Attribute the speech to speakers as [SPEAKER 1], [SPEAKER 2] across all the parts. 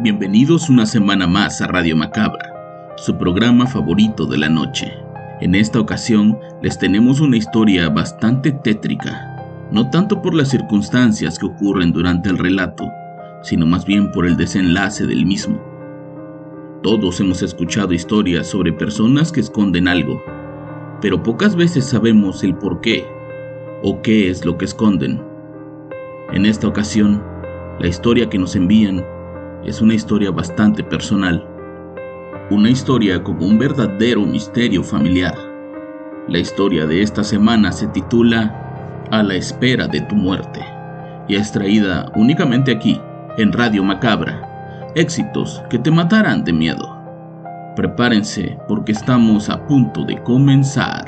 [SPEAKER 1] Bienvenidos una semana más a Radio Macabra, su programa favorito de la noche. En esta ocasión les tenemos una historia bastante tétrica, no tanto por las circunstancias que ocurren durante el relato, sino más bien por el desenlace del mismo. Todos hemos escuchado historias sobre personas que esconden algo, pero pocas veces sabemos el por qué o qué es lo que esconden. En esta ocasión, la historia que nos envían es una historia bastante personal. Una historia como un verdadero misterio familiar. La historia de esta semana se titula A la espera de tu muerte y es traída únicamente aquí, en Radio Macabra. Éxitos que te matarán de miedo. Prepárense porque estamos a punto de comenzar.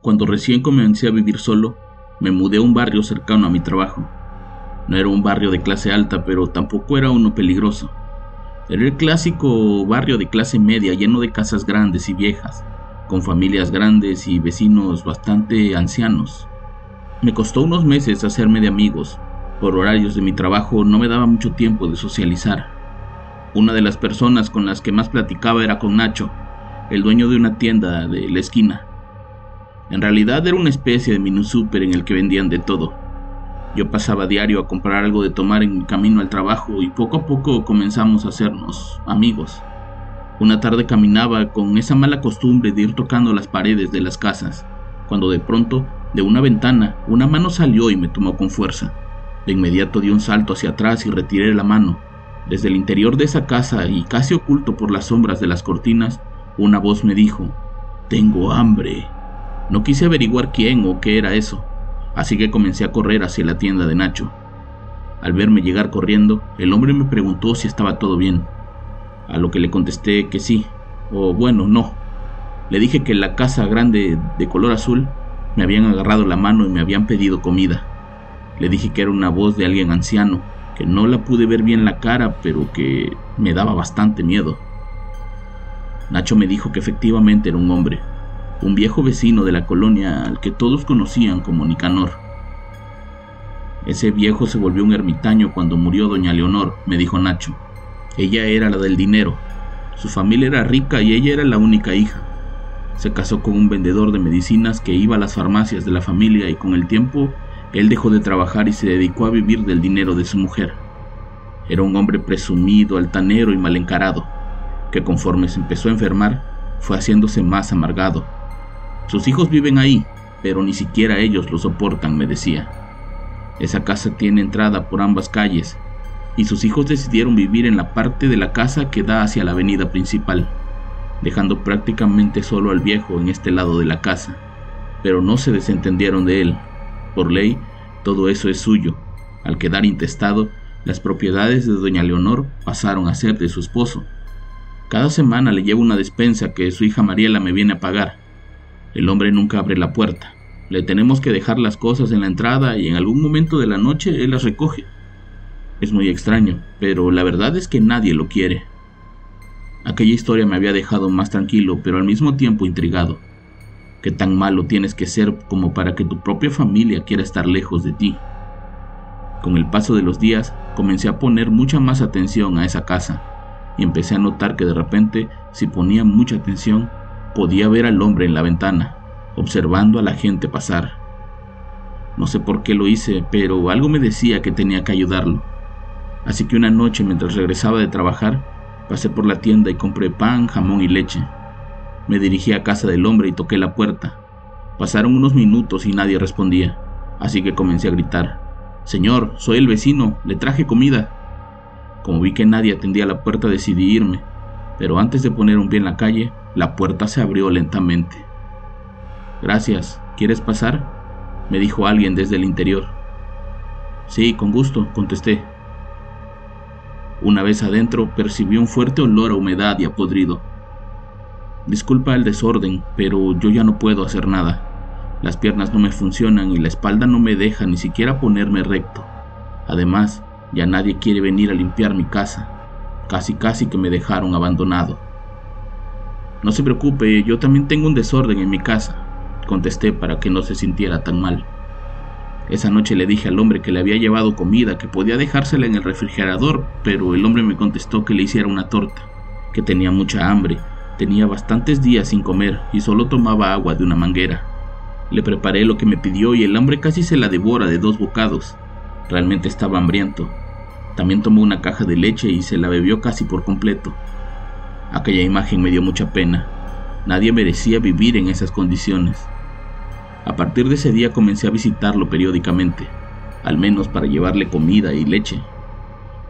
[SPEAKER 1] Cuando recién comencé a vivir solo, me mudé a un barrio cercano a mi trabajo. No era un barrio de clase alta, pero tampoco era uno peligroso. Era el clásico barrio de clase media lleno de casas grandes y viejas, con familias grandes y vecinos bastante ancianos. Me costó unos meses hacerme de amigos. Por horarios de mi trabajo no me daba mucho tiempo de socializar. Una de las personas con las que más platicaba era con Nacho, el dueño de una tienda de la esquina. En realidad era una especie de mini en el que vendían de todo yo pasaba diario a comprar algo de tomar en mi camino al trabajo y poco a poco comenzamos a hacernos amigos. Una tarde caminaba con esa mala costumbre de ir tocando las paredes de las casas, cuando de pronto, de una ventana, una mano salió y me tomó con fuerza. De inmediato di un salto hacia atrás y retiré la mano. Desde el interior de esa casa y casi oculto por las sombras de las cortinas, una voz me dijo, Tengo hambre. No quise averiguar quién o qué era eso así que comencé a correr hacia la tienda de Nacho. Al verme llegar corriendo, el hombre me preguntó si estaba todo bien, a lo que le contesté que sí, o bueno, no. Le dije que en la casa grande de color azul me habían agarrado la mano y me habían pedido comida. Le dije que era una voz de alguien anciano, que no la pude ver bien la cara, pero que me daba bastante miedo. Nacho me dijo que efectivamente era un hombre, un viejo vecino de la colonia al que todos conocían como Nicanor. Ese viejo se volvió un ermitaño cuando murió doña Leonor, me dijo Nacho. Ella era la del dinero. Su familia era rica y ella era la única hija. Se casó con un vendedor de medicinas que iba a las farmacias de la familia y con el tiempo él dejó de trabajar y se dedicó a vivir del dinero de su mujer. Era un hombre presumido, altanero y mal encarado, que conforme se empezó a enfermar, fue haciéndose más amargado sus hijos viven ahí, pero ni siquiera ellos lo soportan, me decía. Esa casa tiene entrada por ambas calles, y sus hijos decidieron vivir en la parte de la casa que da hacia la avenida principal, dejando prácticamente solo al viejo en este lado de la casa. Pero no se desentendieron de él. Por ley, todo eso es suyo. Al quedar intestado, las propiedades de doña Leonor pasaron a ser de su esposo. Cada semana le llevo una despensa que su hija Mariela me viene a pagar el hombre nunca abre la puerta. Le tenemos que dejar las cosas en la entrada y en algún momento de la noche él las recoge. Es muy extraño, pero la verdad es que nadie lo quiere. Aquella historia me había dejado más tranquilo, pero al mismo tiempo intrigado. ¿Qué tan malo tienes que ser como para que tu propia familia quiera estar lejos de ti? Con el paso de los días, comencé a poner mucha más atención a esa casa, y empecé a notar que de repente, si ponía mucha atención, podía ver al hombre en la ventana, observando a la gente pasar. No sé por qué lo hice, pero algo me decía que tenía que ayudarlo. Así que una noche mientras regresaba de trabajar, pasé por la tienda y compré pan, jamón y leche. Me dirigí a casa del hombre y toqué la puerta. Pasaron unos minutos y nadie respondía, así que comencé a gritar. Señor, soy el vecino, le traje comida. Como vi que nadie atendía la puerta decidí irme, pero antes de poner un pie en la calle, la puerta se abrió lentamente. Gracias, ¿quieres pasar? me dijo alguien desde el interior. Sí, con gusto, contesté. Una vez adentro percibí un fuerte olor a humedad y a podrido. Disculpa el desorden, pero yo ya no puedo hacer nada. Las piernas no me funcionan y la espalda no me deja ni siquiera ponerme recto. Además, ya nadie quiere venir a limpiar mi casa. Casi casi que me dejaron abandonado. No se preocupe, yo también tengo un desorden en mi casa, contesté para que no se sintiera tan mal. Esa noche le dije al hombre que le había llevado comida, que podía dejársela en el refrigerador, pero el hombre me contestó que le hiciera una torta, que tenía mucha hambre, tenía bastantes días sin comer y solo tomaba agua de una manguera. Le preparé lo que me pidió y el hombre casi se la devora de dos bocados. Realmente estaba hambriento. También tomó una caja de leche y se la bebió casi por completo. Aquella imagen me dio mucha pena. Nadie merecía vivir en esas condiciones. A partir de ese día comencé a visitarlo periódicamente, al menos para llevarle comida y leche.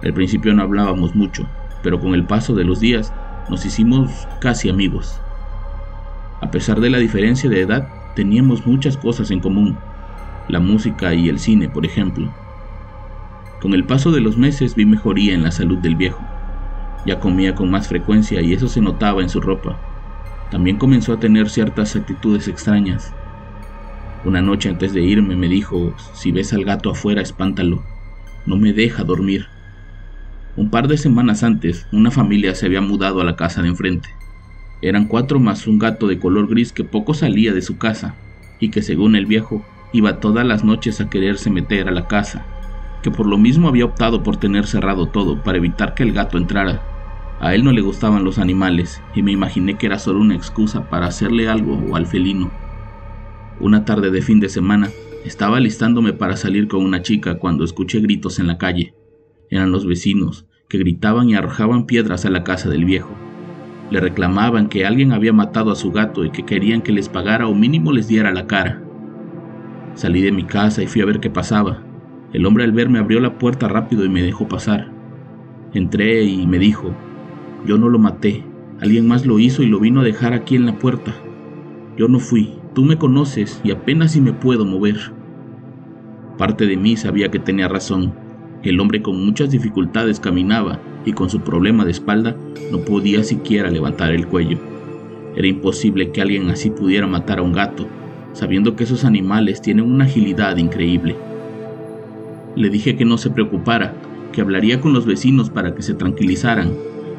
[SPEAKER 1] Al principio no hablábamos mucho, pero con el paso de los días nos hicimos casi amigos. A pesar de la diferencia de edad, teníamos muchas cosas en común, la música y el cine, por ejemplo. Con el paso de los meses vi mejoría en la salud del viejo. Ya comía con más frecuencia y eso se notaba en su ropa. También comenzó a tener ciertas actitudes extrañas. Una noche antes de irme me dijo, si ves al gato afuera, espántalo. No me deja dormir. Un par de semanas antes, una familia se había mudado a la casa de enfrente. Eran cuatro más un gato de color gris que poco salía de su casa y que según el viejo iba todas las noches a quererse meter a la casa, que por lo mismo había optado por tener cerrado todo para evitar que el gato entrara. A él no le gustaban los animales y me imaginé que era solo una excusa para hacerle algo o al felino. Una tarde de fin de semana, estaba alistándome para salir con una chica cuando escuché gritos en la calle. Eran los vecinos, que gritaban y arrojaban piedras a la casa del viejo. Le reclamaban que alguien había matado a su gato y que querían que les pagara o mínimo les diera la cara. Salí de mi casa y fui a ver qué pasaba. El hombre al verme abrió la puerta rápido y me dejó pasar. Entré y me dijo, yo no lo maté, alguien más lo hizo y lo vino a dejar aquí en la puerta. Yo no fui, Tú me conoces y apenas si me puedo mover. Parte de mí sabía que tenía razón. El hombre con muchas dificultades caminaba y con su problema de espalda no podía siquiera levantar el cuello. Era imposible que alguien así pudiera matar a un gato, sabiendo que esos animales tienen una agilidad increíble. Le dije que no se preocupara, que hablaría con los vecinos para que se tranquilizaran,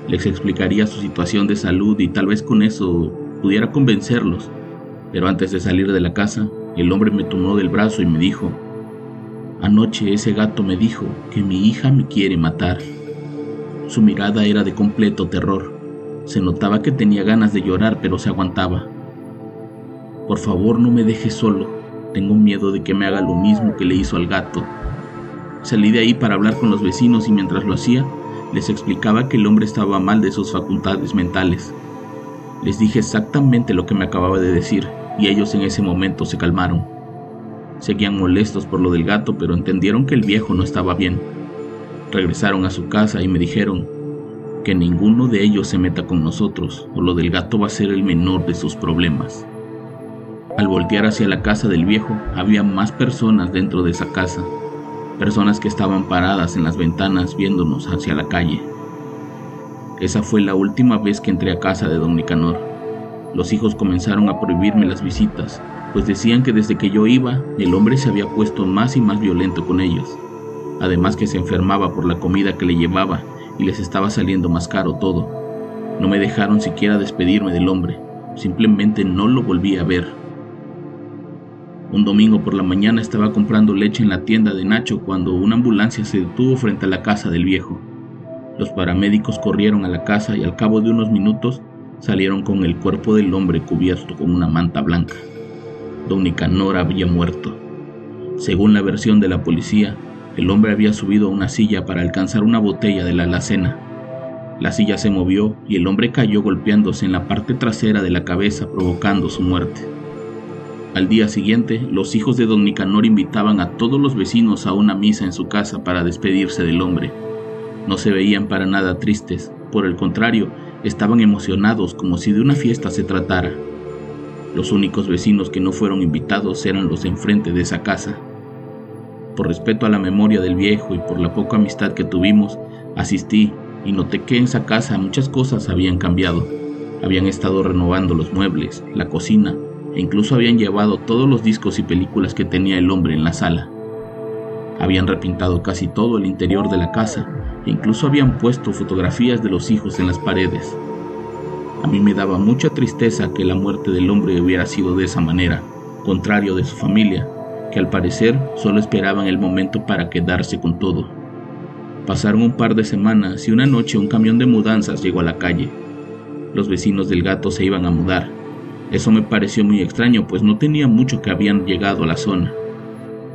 [SPEAKER 1] les explicaría su situación de salud y tal vez con eso pudiera convencerlos pero antes de salir de la casa, el hombre me tomó del brazo y me dijo, Anoche ese gato me dijo que mi hija me quiere matar. Su mirada era de completo terror. Se notaba que tenía ganas de llorar, pero se aguantaba. Por favor, no me dejes solo. Tengo miedo de que me haga lo mismo que le hizo al gato. Salí de ahí para hablar con los vecinos y mientras lo hacía, les explicaba que el hombre estaba mal de sus facultades mentales. Les dije exactamente lo que me acababa de decir y ellos en ese momento se calmaron. Seguían molestos por lo del gato, pero entendieron que el viejo no estaba bien. Regresaron a su casa y me dijeron que ninguno de ellos se meta con nosotros, o lo del gato va a ser el menor de sus problemas. Al voltear hacia la casa del viejo, había más personas dentro de esa casa, personas que estaban paradas en las ventanas viéndonos hacia la calle. Esa fue la última vez que entré a casa de don Nicanor. Los hijos comenzaron a prohibirme las visitas, pues decían que desde que yo iba, el hombre se había puesto más y más violento con ellos. Además que se enfermaba por la comida que le llevaba y les estaba saliendo más caro todo. No me dejaron siquiera despedirme del hombre, simplemente no lo volví a ver. Un domingo por la mañana estaba comprando leche en la tienda de Nacho cuando una ambulancia se detuvo frente a la casa del viejo. Los paramédicos corrieron a la casa y al cabo de unos minutos salieron con el cuerpo del hombre cubierto con una manta blanca. Don Nicanor había muerto. Según la versión de la policía, el hombre había subido a una silla para alcanzar una botella de la alacena. La silla se movió y el hombre cayó golpeándose en la parte trasera de la cabeza provocando su muerte. Al día siguiente, los hijos de don Nicanor invitaban a todos los vecinos a una misa en su casa para despedirse del hombre. No se veían para nada tristes, por el contrario, estaban emocionados como si de una fiesta se tratara. Los únicos vecinos que no fueron invitados eran los de enfrente de esa casa. Por respeto a la memoria del viejo y por la poca amistad que tuvimos, asistí y noté que en esa casa muchas cosas habían cambiado. Habían estado renovando los muebles, la cocina incluso habían llevado todos los discos y películas que tenía el hombre en la sala. Habían repintado casi todo el interior de la casa e incluso habían puesto fotografías de los hijos en las paredes. A mí me daba mucha tristeza que la muerte del hombre hubiera sido de esa manera, contrario de su familia, que al parecer solo esperaban el momento para quedarse con todo. Pasaron un par de semanas y una noche un camión de mudanzas llegó a la calle. Los vecinos del gato se iban a mudar. Eso me pareció muy extraño, pues no tenía mucho que habían llegado a la zona.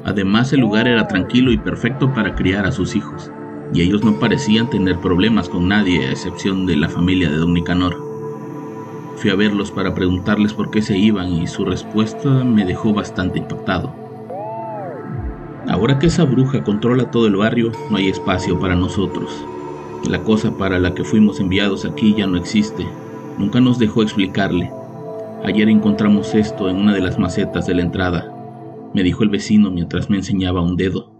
[SPEAKER 1] Además, el lugar era tranquilo y perfecto para criar a sus hijos, y ellos no parecían tener problemas con nadie a excepción de la familia de Don Nicanor. Fui a verlos para preguntarles por qué se iban y su respuesta me dejó bastante impactado. Ahora que esa bruja controla todo el barrio, no hay espacio para nosotros. La cosa para la que fuimos enviados aquí ya no existe. Nunca nos dejó explicarle. Ayer encontramos esto en una de las macetas de la entrada me dijo el vecino mientras me enseñaba un dedo.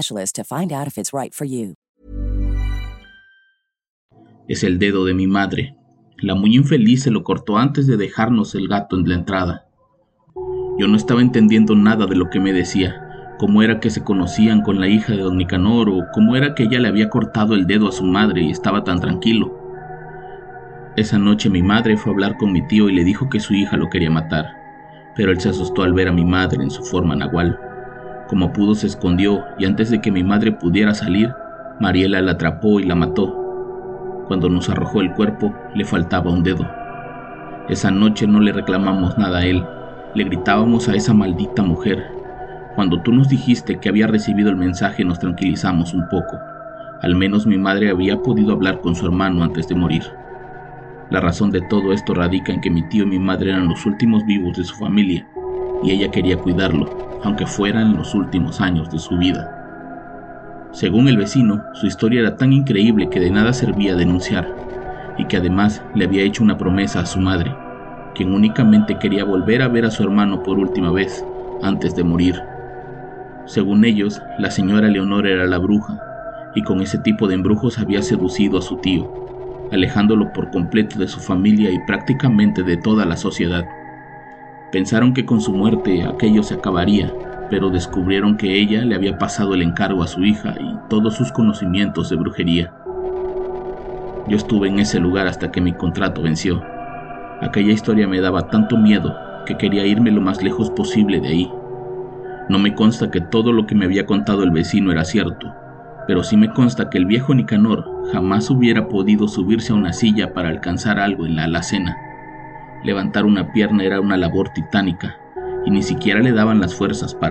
[SPEAKER 1] Es el dedo de mi madre. La muy infeliz se lo cortó antes de dejarnos el gato en la entrada. Yo no estaba entendiendo nada de lo que me decía, cómo era que se conocían con la hija de don Nicanor o cómo era que ella le había cortado el dedo a su madre y estaba tan tranquilo. Esa noche mi madre fue a hablar con mi tío y le dijo que su hija lo quería matar, pero él se asustó al ver a mi madre en su forma nahual. Como pudo se escondió y antes de que mi madre pudiera salir, Mariela la atrapó y la mató. Cuando nos arrojó el cuerpo, le faltaba un dedo. Esa noche no le reclamamos nada a él, le gritábamos a esa maldita mujer. Cuando tú nos dijiste que había recibido el mensaje nos tranquilizamos un poco. Al menos mi madre había podido hablar con su hermano antes de morir. La razón de todo esto radica en que mi tío y mi madre eran los últimos vivos de su familia, y ella quería cuidarlo, aunque fueran los últimos años de su vida. Según el vecino, su historia era tan increíble que de nada servía denunciar, y que además le había hecho una promesa a su madre, quien únicamente quería volver a ver a su hermano por última vez, antes de morir. Según ellos, la señora Leonor era la bruja, y con ese tipo de embrujos había seducido a su tío, alejándolo por completo de su familia y prácticamente de toda la sociedad. Pensaron que con su muerte aquello se acabaría, pero descubrieron que ella le había pasado el encargo a su hija y todos sus conocimientos de brujería. Yo estuve en ese lugar hasta que mi contrato venció. Aquella historia me daba tanto miedo que quería irme lo más lejos posible de ahí. No me consta que todo lo que me había contado el vecino era cierto, pero sí me consta que el viejo Nicanor jamás hubiera podido subirse a una silla para alcanzar algo en la alacena. Levantar una pierna era una labor titánica y ni siquiera le daban las fuerzas para.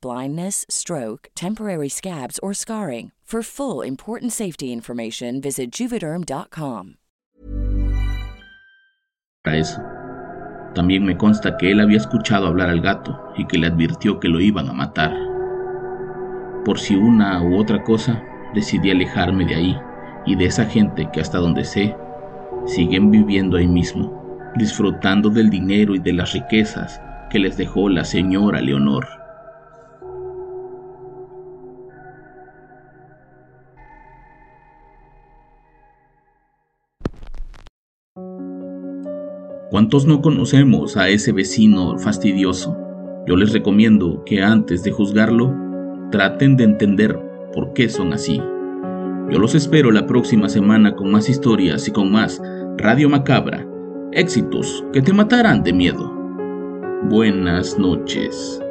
[SPEAKER 2] blindness, stroke, temporary scabs, or scarring. For full important safety information, visit juvederm.com.
[SPEAKER 1] Eso. También me consta que él había escuchado hablar al gato y que le advirtió que lo iban a matar. Por si una u otra cosa, decidí alejarme de ahí y de esa gente que hasta donde sé, siguen viviendo ahí mismo, disfrutando del dinero y de las riquezas que les dejó la señora Leonor. ¿Cuántos no conocemos a ese vecino fastidioso? Yo les recomiendo que antes de juzgarlo, traten de entender por qué son así. Yo los espero la próxima semana con más historias y con más Radio Macabra. Éxitos que te matarán de miedo. Buenas noches.